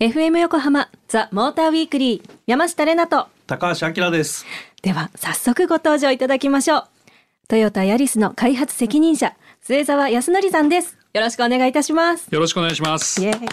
FM 横浜ザ・モーターウィークリー山下れなと。高橋明です。では早速ご登場いただきましょう。トヨタヤリスの開発責任者末澤康則さんです。よろしくお願いいたします。よろしくお願いします。イエーイ。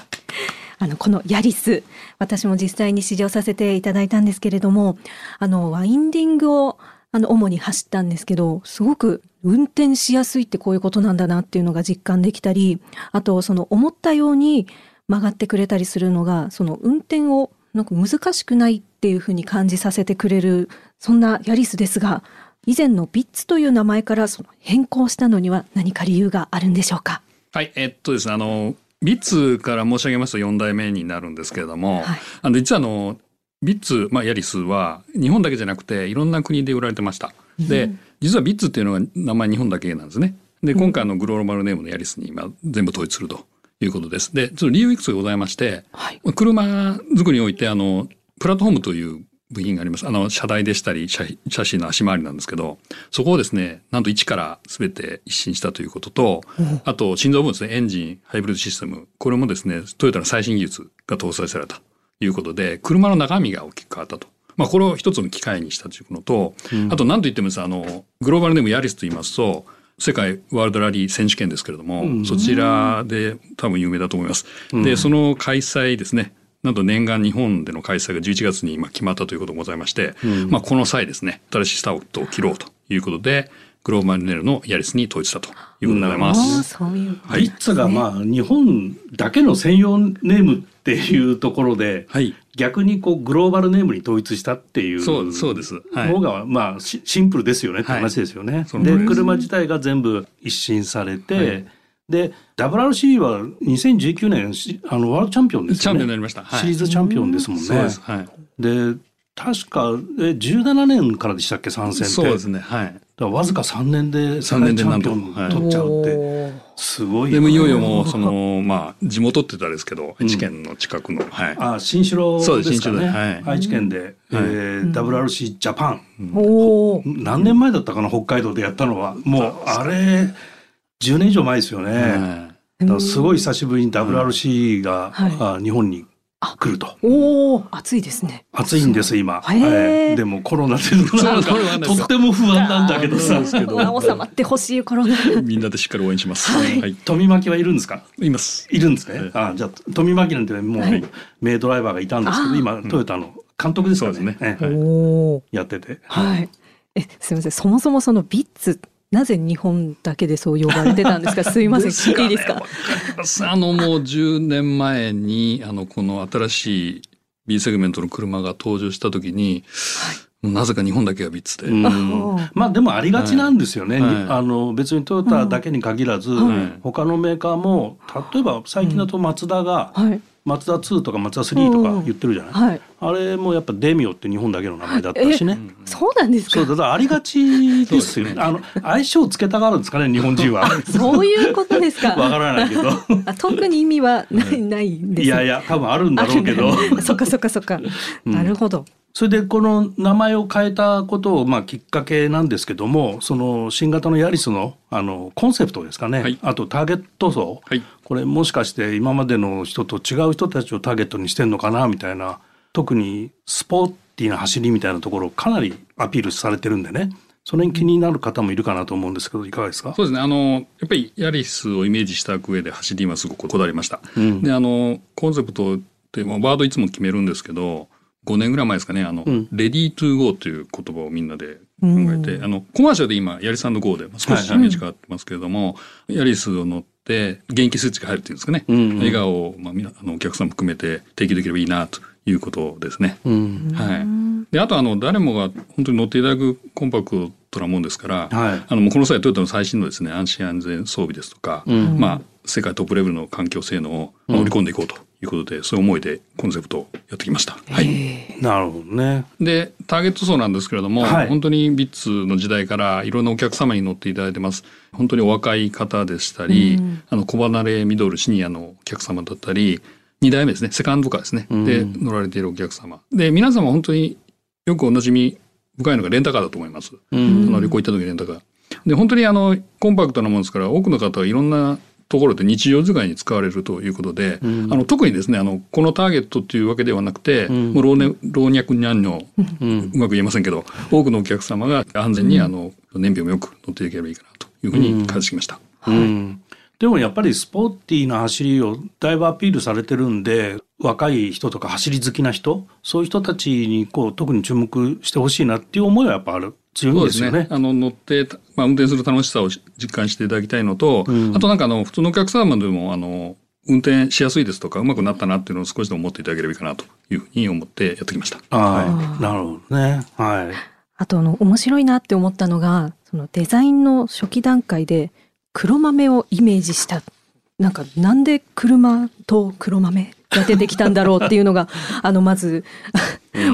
あのこのヤリス私も実際に試乗させていただいたんですけれどもあのワインディングをあの主に走ったんですけどすごく運転しやすいってこういうことなんだなっていうのが実感できたりあとその思ったように曲がってくれたりするのがその運転をなんか難しくないっていうふうに感じさせてくれるそんなヤリスですが以前のビッツという名前からその変更したのには何か理由があるんでしょうか？はいえっとですねあのビッツから申し上げますと4代目になるんですけれども、はい、あの実はあのビッツ、まあ、ヤリスは日本だけじゃなくていろんな国で売られてました。で実はビッツっていうのが名前日本だけなんですね。で今回のグローバルネームのヤリスに今全部統一するということです。で、ちょっと理由いくつかございまして、はい、車作りにおいて、あの、プラットフォームという部品があります。あの、車台でしたり、車車シの足回りなんですけど、そこをですね、なんと一から全て一新したということと、あと、心臓部分ですね、エンジン、ハイブリッドシステム、これもですね、トヨタの最新技術が搭載されたということで、車の中身が大きく変わったと。まあ、これを一つの機会にしたというのと、うん、あと何と言ってもあの、グローバルネームヤリスと言いますと、世界ワールドラリー選手権ですけれども、うん、そちらで多分有名だと思います。うん、で、その開催ですね。なんと念願日本での開催が11月に今決まったということがございまして、うん、まあこの際ですね、新しいスタートを切ろうということで、グローバルネルのヤリスに統一したということでございます。うん、ううはい、ビッツがまあ日本だけの専用ネームっていうところで、はい、逆にこうグローバルネームに統一したっていうそうそうです、はい、方がまあシンプルですよねって話ですよね。はい、で車自体が全部一新されて、はい、で WRC は2019年あのワールドチャンピオンですよね。チャンピオンになりました。はい、シリーズチャンピオンですもんね。はい、で確かえ17年からでしたっけ参戦って。そうですね。はい。だわずか3年で世界チャンピオン取っちゃうって、すごいでもいよいよもうそのまあ地元って言ったらですけど愛知県の近くの、はい、あ新城ですかね、はい、愛知県で、うえー、WRC ジャパン、お何年前だったかな北海道でやったのは。もうあれ10年以上前ですよね、すごい久しぶりに WRC が、はい、日本に来ると。おお、暑いですね。暑いんです今。はい。でもコロナでなんか とっても不安なんだけどさ。収まってほしいコロナ。みんなでしっかり応援します。はい。富巻はいるんですか？います。いるんですね。あ、じゃあ富巻なんてもう名ドライバーがいたんですけど、今トヨタの監督ですからね。やってて。はい。え、すみません。そもそもそのビッツなぜ日本だけでそう呼ばれてたんですか？すいません、聞いていいですか？あのもう10年前にあのこの新しい B セグメントの車が登場した時に、はい、なぜか日本だけがビッツで。まあでもありがちなんですよね。はい、あの別にトヨタだけに限らず、はい、他のメーカーも例えば最近だとマツダが、はいマツダ2とかマツダ3とか言ってるじゃない、うんはい、あれもやっぱデミオって日本だけの名前だったしね。そうなんですか？そうだありがちですよね。あの相性をつけたがるんですかね日本人は。そういうことですか？わからないけど。特に意味はない,、ないんですいやいや多分あるんだろうけど。そっかそっかそっか、なるほどそれでこの名前を変えたことをまあきっかけなんですけどもその新型のヤリスのあのコンセプトですかね、はい、あとターゲット層、はい、これもしかして今までの人と違う人たちをターゲットにしてんのかなみたいな。特にスポーティーな走りみたいなところをかなりアピールされてるんでね。それに気になる方もいるかなと思うんですけどいかがですか？そうですね。あのやっぱりヤリスをイメージした上で走りはすごくこだわりました。うん、であのコンセプトってワードいつも決めるんですけど5年ぐらい前ですかね、あの、うん、レディートゥーゴーという言葉をみんなで考えて、うん、あの、コマーシャルで今、ヤリスゴーで、少しイメージ変わってますけれども、はいはい、ヤリスを乗って、元気スイッチが入るっていうんですかね、うんうん、笑顔を、まあ、あのお客さんも含めて提供できればいいなということですね。うん、はい。で、あと、あの、誰もが本当に乗っていただくコンパクトなもんですから、はい、あの、もうこの際トヨタの最新のですね、安心安全装備ですとか、まあ、世界トップレベルの環境性能を織り込んでいこうということで、そういう思いでコンセプトをやってきました。はい。なるほどね。で、ターゲット層なんですけれども、はい、本当にビッツの時代からいろんなお客様に乗っていただいてます。本当にお若い方でしたり、うん、あの、小離れミドルシニアのお客様だったり、2代目ですね、セカンドカーですね、うん、で乗られているお客様。で、皆様本当によくおなじみ深いのがレンタカーだと思います。うん、あの旅行行った時レンタカー。で、本当にあの、コンパクトなものですから、多くの方はいろんなところで日常使いに使われるということで、うん、あの特にですねあのこのターゲットというわけではなくて、うん、もう老,、ね、老若男女、うん、うまく言えませんけど多くのお客様が安全にあの燃費もよく乗っていければいいかなというふうに感じてきました。はいでもやっぱりスポーティーな走りをだいぶアピールされてるんで若い人とか走り好きな人そういう人たちにこう特に注目してほしいなっていう思いはやっぱある強いですよね。ねあの乗って、まあ、運転する楽しさを実感していただきたいのと、うん、あとなんかあの普通のお客様でもあの運転しやすいですとかうまくなったなっていうのを少しでも思っていただければいいかなというふうに思ってやってきました。はい、なるほどね。はい。あとあの面白いなって思ったのがそのデザインの初期段階で黒豆をイメージした。なんかなんで車と黒豆が出てきたんだろうっていうのがあのまず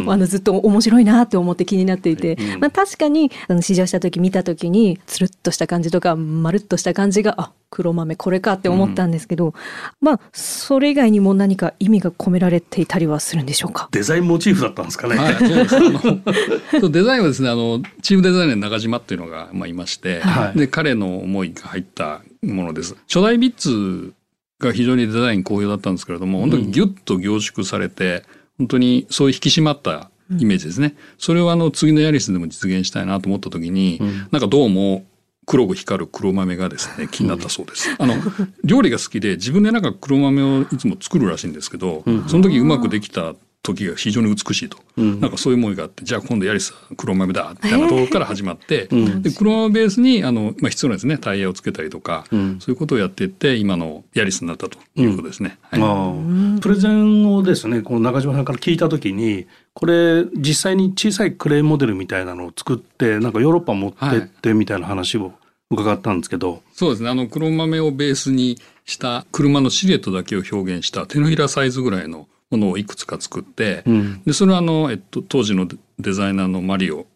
あのずっと面白いなって思って気になっていて、うん、まあ、確かにあの試乗した時見た時につるっとした感じとかまるっとした感じがあ黒豆これかって思ったんですけど、うん、まあそれ以外にも何か意味が込められていたりはするんでしょうか？デザインモチーフだったんですかね、はい、デザインはですねあのチームデザイナー中島っていうのが、まあ、いまして、はい、で彼の思いが入ったものです。初代ビッツが非常にデザイン好評だったんですけれども本当にギュッと凝縮されて、本当にそういう引き締まったイメージですね。うん、それをあの次のヤリスでも実現したいなと思った時に、うん、なんかどうも黒く光る黒豆がですね 気になったそうです。あの料理が好きで自分でなんか黒豆をいつも作るらしいんですけど、その時うまくできた時が非常に美しいと、うん、なんかそういう思いがあってじゃあ今度ヤリス黒豆だみたいなところから始まって、え ー、で黒豆ベースにあの、まあ、必要なんですね。タイヤをつけたりとか、うん、そういうことをやっていって今のヤリスになったということですね。うんはい、プレゼンをですねこの中島さんから聞いた時にこれ実際に小さいクレーンモデルみたいなのを作ってなんかヨーロッパ持ってってみたいな話を伺ったんですけど、はい、そうですね。あの黒豆をベースにした車のシルエットだけを表現した手のひらサイズぐらいのものをいくつか作って、うん、でそれはあの、えっと、当時のデザイナーのマリオ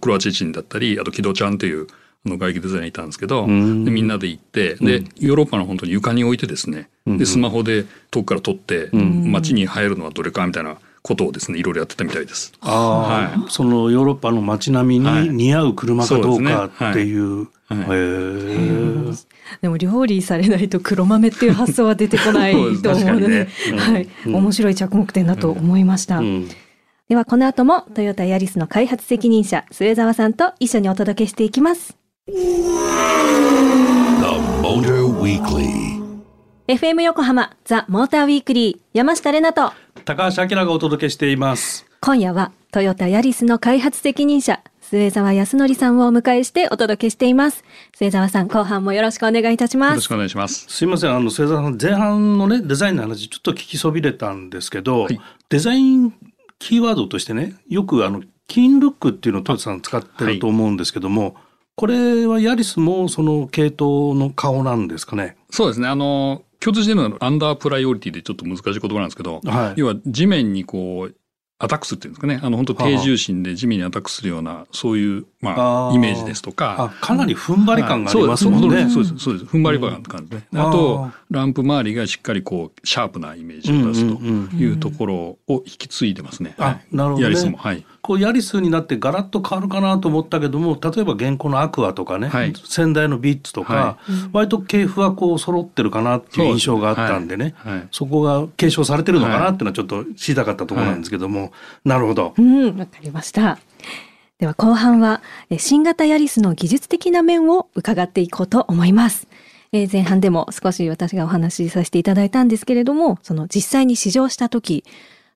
クロアチチンだったりあと木戸ちゃんというあの外気デザイナーいたんですけど、うん、でみんなで行って、でヨーロッパの本当に床に置いてですね、でスマホで遠くから撮って、街に入るのはどれかみたいなことをですねいろいろやってたみたいです。あはい、そのヨーロッパの街並みに似合う車かどうかっていう。はい、へでも料理されないと黒豆っていう発想は出てこないと思うので、ね うん、はい、面白い着目点だと思いました。うん、ではこの後もトヨタヤリスの開発責任者末澤さんと一緒にお届けしていきます。FM 横浜ザ・モーターウィークリー山下れなと高橋明がお届けしています。今夜はトヨタヤリスの開発責任者末澤康則さんをお迎えしてお届けしています。末澤さん後半もよろしくお願いいたします。よろしくお願いします。すいませんあの末澤さん前半のねデザインの話ちょっと聞きそびれたんですけど、はい、デザインキーワードとしてねよくあのキンルックっていうのをトヨタさん使ってると思うんですけども、はいこれはヤリスもその系統の顔なんですかね？そうですね。あの共通しているのはアンダープライオリティでちょっと難しい言葉なんですけど、はい、要は地面にこうアタックするっていうんですかね。あの本当低重心で地面にアタックするようなそういう、まあ、イメージですとか。かなり踏ん張り感がありますもんね、そうですそうです。踏ん張り感感じね、うん、あとランプ周りがしっかりこうシャープなイメージを出すというところを引き継いでますね、あなるほど、ね、ヤリスも。はいこうヤリスになってガラッと変わるかなと思ったけども例えば現行のアクアとかね、はい、先代のビッツとか、はい、割と系譜はこう揃ってるかなっていう印象があったんでね、はい、そこが継承されてるのかなっていうのはちょっと知りたかったところなんですけども、なるほど。うんわかりました。では後半は新型ヤリスの技術的な面を伺っていこうと思います。え前半でも少し私がお話しさせていただいたんですけれどもその実際に試乗した時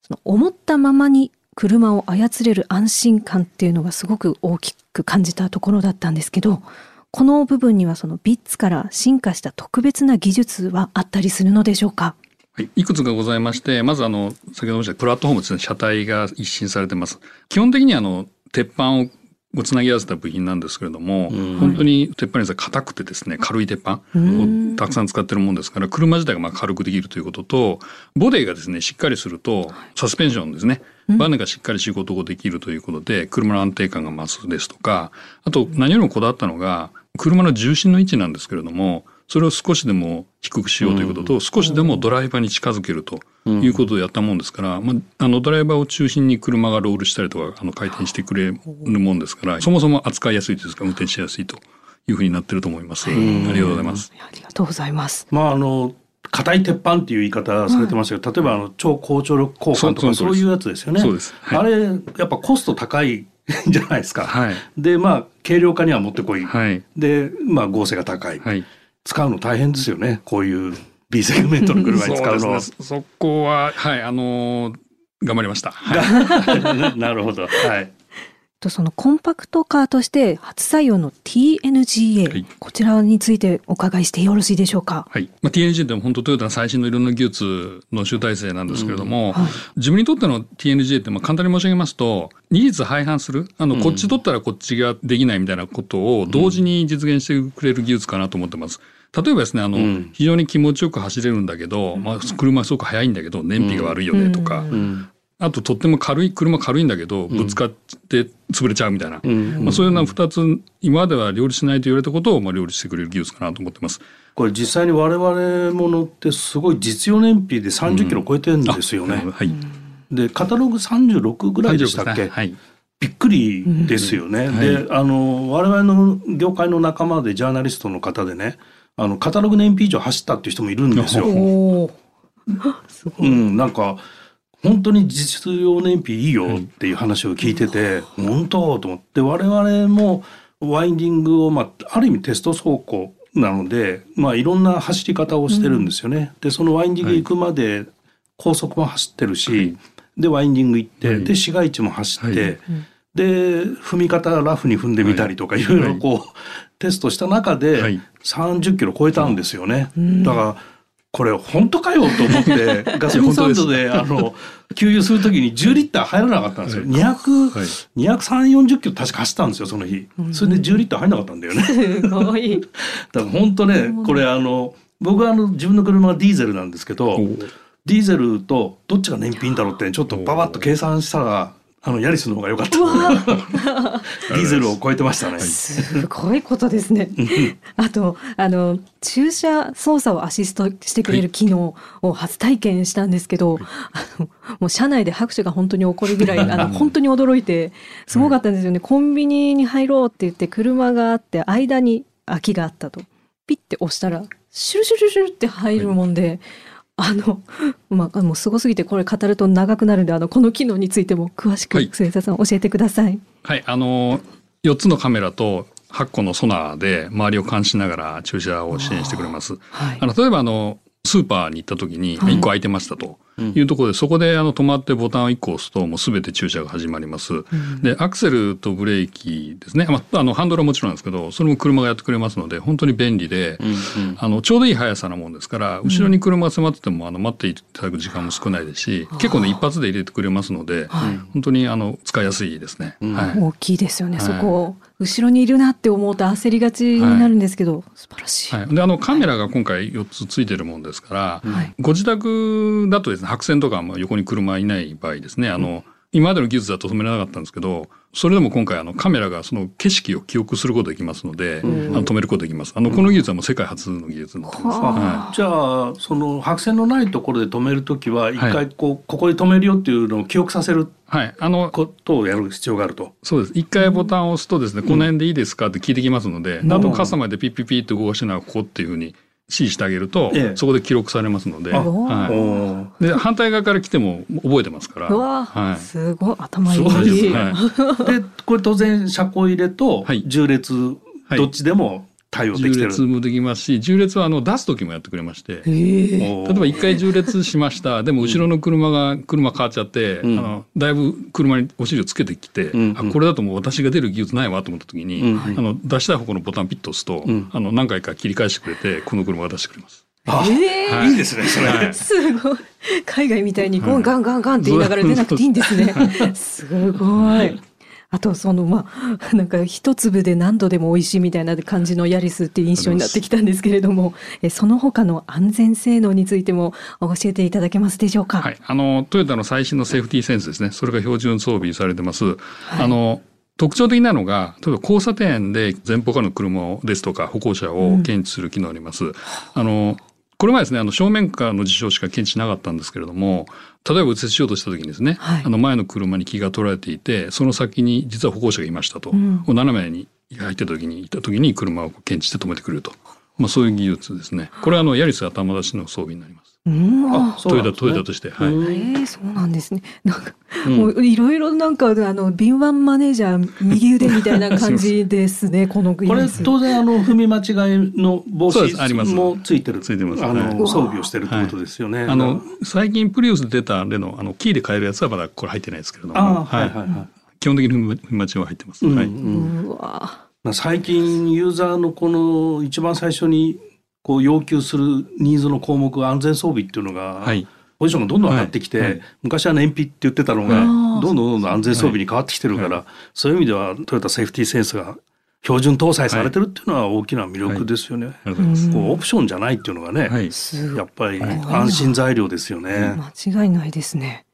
その思ったままに車を操れる安心感っていうのがすごく大きく感じたところだったんですけどこの部分にはそのビッツから進化した特別な技術はあったりするのでしょうか？はい、いくつかございましてまずあの先ほど申したプラットフォームですね。車体が一新されてます。基本的にあの鉄板ををつなぎ合わせた部品なんですけれども、うん、本当に鉄板に硬くてですね軽い鉄板をたくさん使ってるもんですから車自体がまあ軽くできるということとボディがですねしっかりするとサスペンションですね。バネがしっかり仕事をできるということで車の安定感が増すですとかあと何よりもこだわったのが車の重心の位置なんですけれどもそれを少しでも低くしようということと、少しでもドライバーに近づけるということをやったもんですから、まあ、あのドライバーを中心に車がロールしたりとかあの回転してくれるもんですからそもそも扱いやすいですか運転しやすいというふうになってると思います。ありがとうございます。ありがとうございます。まああの硬い鉄板っていう言い方されてましたけど、例えばあの超高張力交換とかそういうやつですよね。そうです。はい、あれやっぱコスト高い じゃないですか。はい、でまあ軽量化にはもってこい。はい、でまあ合成が高い。はい、使うの大変ですよね。こういう B セグメントの車に使うの。そそこははいあのー、頑張りました。はい、なるほど。はい。とそのコンパクトカーとして初採用の TNGA、はい、こちらについてお伺いしてよろしいでしょうか？はい。まあ、TNGA って本当トヨタの最新のいろんな技術の集大成なんですけれども、うん。はい、自分にとっての TNGA ってまあ簡単に申し上げますと、二律背反する、あの、こっち取ったらこっちができないみたいなことを同時に実現してくれる技術かなと思ってます。例えばですね、あの、うん、非常に気持ちよく走れるんだけど、まあ、車すごく速いんだけど、燃費が悪いよねとか、うん、あととっても軽い車軽いんだけどぶつかって潰れちゃうみたいな、うん、まあ、そういうような2つ今までは料理しないと言われたことをまあ料理してくれる技術かなと思ってます。これ実際に我々ものってすごい実用燃費で30キロ超えてるんですよね。うん、はい、でカタログ36ぐらいでしたっけ、ねはい、びっくりですよね。うん、であの我々の業界の仲間でジャーナリストの方でねあのカタログ燃費以上走ったっていう人もいるんですよ。うん、なんか本当に実用燃費いいよっていう話を聞いてて、うん、本当と思って。我々もワインディングを、まあ、ある意味テスト走行なので、まあ、いろんな走り方をしてるんですよね。うん、でそのワインディング行くまで高速も走ってるし、はい、でワインディング行って、はい、で市街地も走って、はい、で踏み方ラフに踏んでみたりとか、い、ろいろこう、テストした中で30キロ超えたんですよね。だからこれ本当かよと思って ガソリンスタンドであの 給油するときに10リッター入らなかったんですよ。200、はい、230、40キロ確か走ったんですよ、その日。それで10リッター入らなかったんだよね。すごい。だから本当ね、これあの、僕はあの自分の車はディーゼルなんですけど、ディーゼルとどっちが燃費いいんだろうってちょっとパパッと計算したらあのヤリスの方が良かった。ディーゼルを超えてましたね。すごいことですね。あとあの駐車操作をアシストしてくれる機能を初体験したんですけど、はい、あのもう車内で拍手が本当に起こるぐらい あの本当に驚いてすごかったんですよね。コンビニに入ろうって言って車があって間に空きがあったと。ピッて押したらシュルシュルシュルって入るもんで、あの、まあ、もうすごすぎてこれ語ると長くなるんで、あの、この機能についても詳しく、末田さん教えてください。はい、あの、4つのカメラと8個のソナーで周りを監視しながら駐車を支援してくれます。はい、あの例えばあのスーパーに行った時に1個空いてましたというところで、そこであの止まってボタンを1個押すともう全て駐車が始まります。でアクセルとブレーキですね、まあ、あのハンドルはもちろんなんですけどそれも車がやってくれますので本当に便利で、あのちょうどいい速さなもんですから後ろに車が迫っててもあの待っていただく時間も少ないですし、結構ね一発で入れてくれますので、本当にあの使いやすいですね。はい、大きいですよね、そこ後ろにいるなって思うと焦りがちになるんですけど、はい、素晴らしい。はい、であのカメラが今回4つついてるもんですから、はい、ご自宅だとですね白線とかも横に車いない場合ですねあの、うん今までの技術だと止められなかったんですけどそれでも今回あのカメラがその景色を記憶することができますので、うん、あの止めることができます。あのこの技術はもう世界初の技術になってます、はい、じゃあその白線のないところで止める時は一回こう、はい、ここで止めるよっていうのを記憶させるはい、あのことをやる必要があると。そうです。一回ボタンを押すとですね、この辺でいいですかって聞いてきますので、うん、あとカスタマーでピッピッピッと動かしながらここっていうふうに指示してあげると、ええ、そこで記録されますので、はい、で反対側から来ても覚えてますから。はい、すごい。頭いい。いはい、でこれ当然車庫入れと縦列どっちでも対応できてる。縦列もできますし、縦列はあの出す時もやってくれまして、例えば一回縦列しました。でも後ろの車が車変わっちゃって、うん、あのだいぶ車にお尻をつけてきて、うんあこれだともう私が出る技術ないわと思った時に、うんあの出したい方向のボタンピッと押すと、あの何回か切り返してくれてこの車が出してくれます。あ、えーはい、いいですね、それ。はい、すごい。海外みたいに、ガンガンガンガンって言いながら出なくていいんですね。すごい。あとそのまあ なんか一粒で何度でも美味しいみたいな感じのヤリスっていう印象になってきたんですけれどもえその他の安全性能についても教えていただけますでしょうか？はい、あのトヨタの最新のセーフティーセンスですねそれが標準装備されてます。はい、あの特徴的なのが例えば交差点で前方からの車ですとか歩行者を検知する機能あります。うん、あのこれはですね、あの正面からの事象しか検知しなかったんですけれども、例えば右折しようとした時にですね、はい、あの前の車に気が取られていて、その先に実は歩行者がいましたと、うん、斜めに入ってた時にいた時に車を検知して止めてくれると、まあ、そういう技術ですね。これはあのヤリス頭出しの装備になります。うん、あトヨタ、トヨタとして。はい。えー、そうなんですね。なんか、うん、もういろいろなんか、あの、敏腕マネージャー、右腕みたいな感じですね、このこれ、当然、あの、踏み間違いの防止もついてる。ついてます。あの、装備をしてるってことですよね。はい、あの、最近プリウス出た例の、あの、キーで買えるやつはまだこれ入ってないですけれども。あはいはいはい。基本的に踏み間違いは入ってます。はい。うわ最近ユーザーのこの一番最初にこう要求するニーズの項目安全装備っていうのが、はい、ポジションがどんどん上がってきて、はい。はい、昔は燃費って言ってたのが、どんどんどんどん安全装備に変わってきてるから、そういう意味ではトヨタセーフティーセンスが標準搭載されてるっていうのは大きな魅力ですよね。はい。はい、こうオプションじゃないっていうのがね、はい、やっぱり安心材料ですよね。間違いないですね。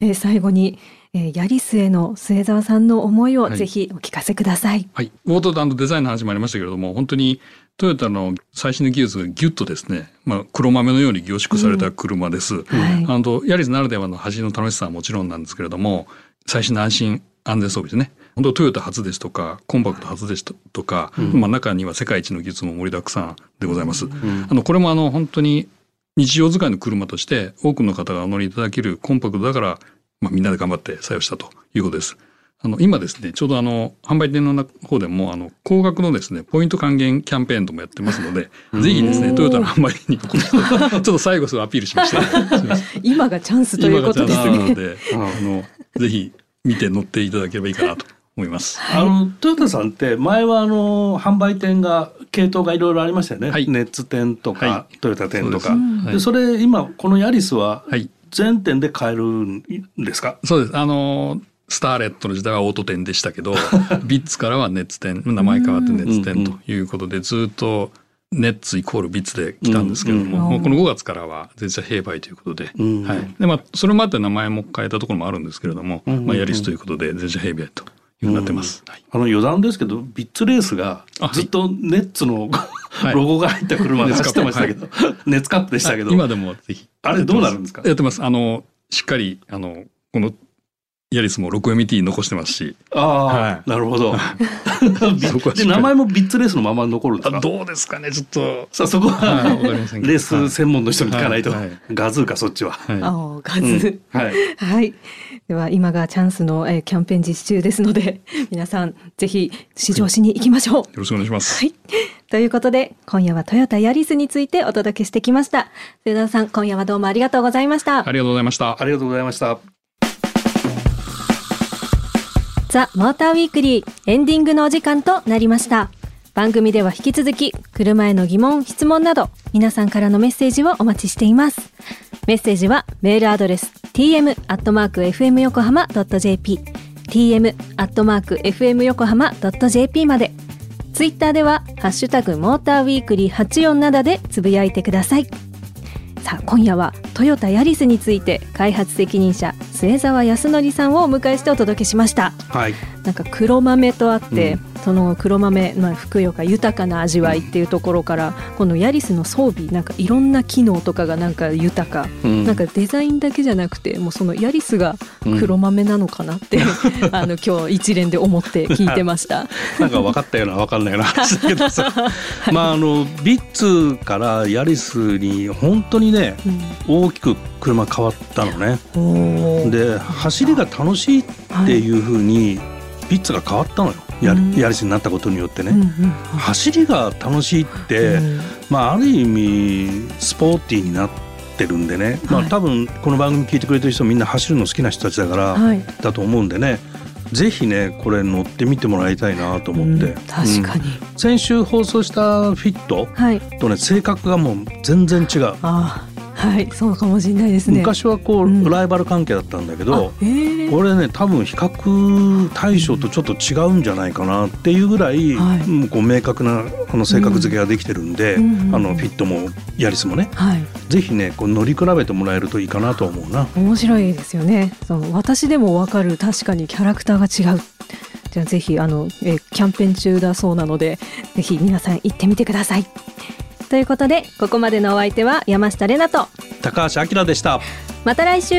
えー、最後に、えー、ヤリスへの末澤さんの思いをぜひお聞かせください。はい。冒頭でデザインの話もありましたけれども、本当にトヨタの最新の技術がギュッとですね、まあ、黒豆のように凝縮された車です。うんはい、ヤリスならではの走りの楽しさはもちろんなんですけれども、最新の安心安全装備ですね。本当トヨタ初ですとか、コンパクト初ですとか、うん、まあ中には世界一の技術も盛りだくさんでございます。うん、あの、これもあの、本当に日常使いの車として多くの方がお乗りいただけるコンパクトだから、まあみんなで頑張って採用したということです。あの、今ですね、ちょうどあの、販売店の方でも、あの、高額のですね、ポイント還元キャンペーンともやってますので、ぜひですね、トヨタの販売店に ちょっと最後それアピールしました。今がチャンスということですね。なので、あの、ぜひ見て乗っていただければいいかなと思います。あの、トヨタさんって前はあの、販売店が、系統がいろいろありましたよね。はい、ネッツ店とか、はい、トヨタ店とか。そでそれ、今、このヤリスは、全店で買えるんですか、そうです。あの、スターレットの時代はオート店でしたけど ビッツからはネッツ店名前変わってネッツ店ということでずっとネッツイコールビッツで来たんですけども、うん。うん、この5月からは全社併売ということで、うん、はい、でまあそれまで名前も変えたところもあるんですけれども、うん。うん、まあ、ヤリスということで全社併売というになってます、はい、あの余談ですけどビッツレースがずっとネッツの、はい、ロゴが入った車で走ってましたけど、はい、ネッツカップでしたけど、今でもぜひ。あれどうなるんですか？やってます。あのしっかりあのこのヤリスも 6MT 残してますし。ああ、はい、なるほど。で名前もビッツレースのまま残るんですか？どうですかね、ちょっと。さあそこは、はい、レース専門の人に聞かないと、はい、ガズーかそっちは。はい、あガズー、うん、はい。はい。では今がチャンスの、えー、キャンペーン実施中ですので、皆さんぜひ試乗しに行きましょう。よろしくお願いします。はい。ということで、今夜はトヨタヤリスについてお届けしてきました。末田さん、今夜はどうもありがとうございました。ありがとうございました。ありがとうございました。ザ・モーターウィークリーエンディングのお時間となりました。番組では引き続き、車への疑問、質問など、皆さんからのメッセージをお待ちしています。メッセージはメールアドレス tm.fm 横浜 .jp tm.fm 横浜 .jp まで。ツイッターでは、ハッシュタグモーターウィークリー847でつぶやいてください。さあ今夜はトヨタヤリスについて開発責任者末澤康則さんをお迎えしてお届けしました、はい、なんか黒豆とあって、うんその黒豆のふくよか豊かな味わいっていうところからこのヤリスの装備なんかいろんな機能とかがなんか豊か、うん、なんかデザインだけじゃなくてもうそのヤリスが黒豆なのかなって、うん、あの今日一連で思って聞いてました。なんか分かったような分かんないような話だけどさ、はい、まああのビッツからヤリスに本当にね、うん、大きく車変わったのね。で走りが楽しいっていうふうに、ビッツが変わったのよ。ややりしになったことによってね、うんうん、走りが楽しいって、うん、まあ、ある意味スポーティーになってるんでね、まあ、多分この番組聞いてくれてる人みんな走るの好きな人たちだから、はい、だと思うんでね。ぜひねこれ乗ってみてもらいたいなと思って、うん、確かに、先週放送したフィットとね、性格がもう全然違う。あはいそうかもしれないですね。昔はこう、うん、ライバル関係だったんだけど、え。ー、これね多分比較対象とちょっと違うんじゃないかなっていうぐらい、はい、こう明確なあの性格付けができてるんで、うん、あのフィットもヤリスもね、はい、ぜひねこう乗り比べてもらえるといいかなと思うな。面白いですよね。その私でもわかる確かにキャラクターが違う。じゃあぜひあのえキャンペーン中だそうなのでぜひ皆さん行ってみてくださいということでここまでのお相手は山下れなと高橋明でした。また来週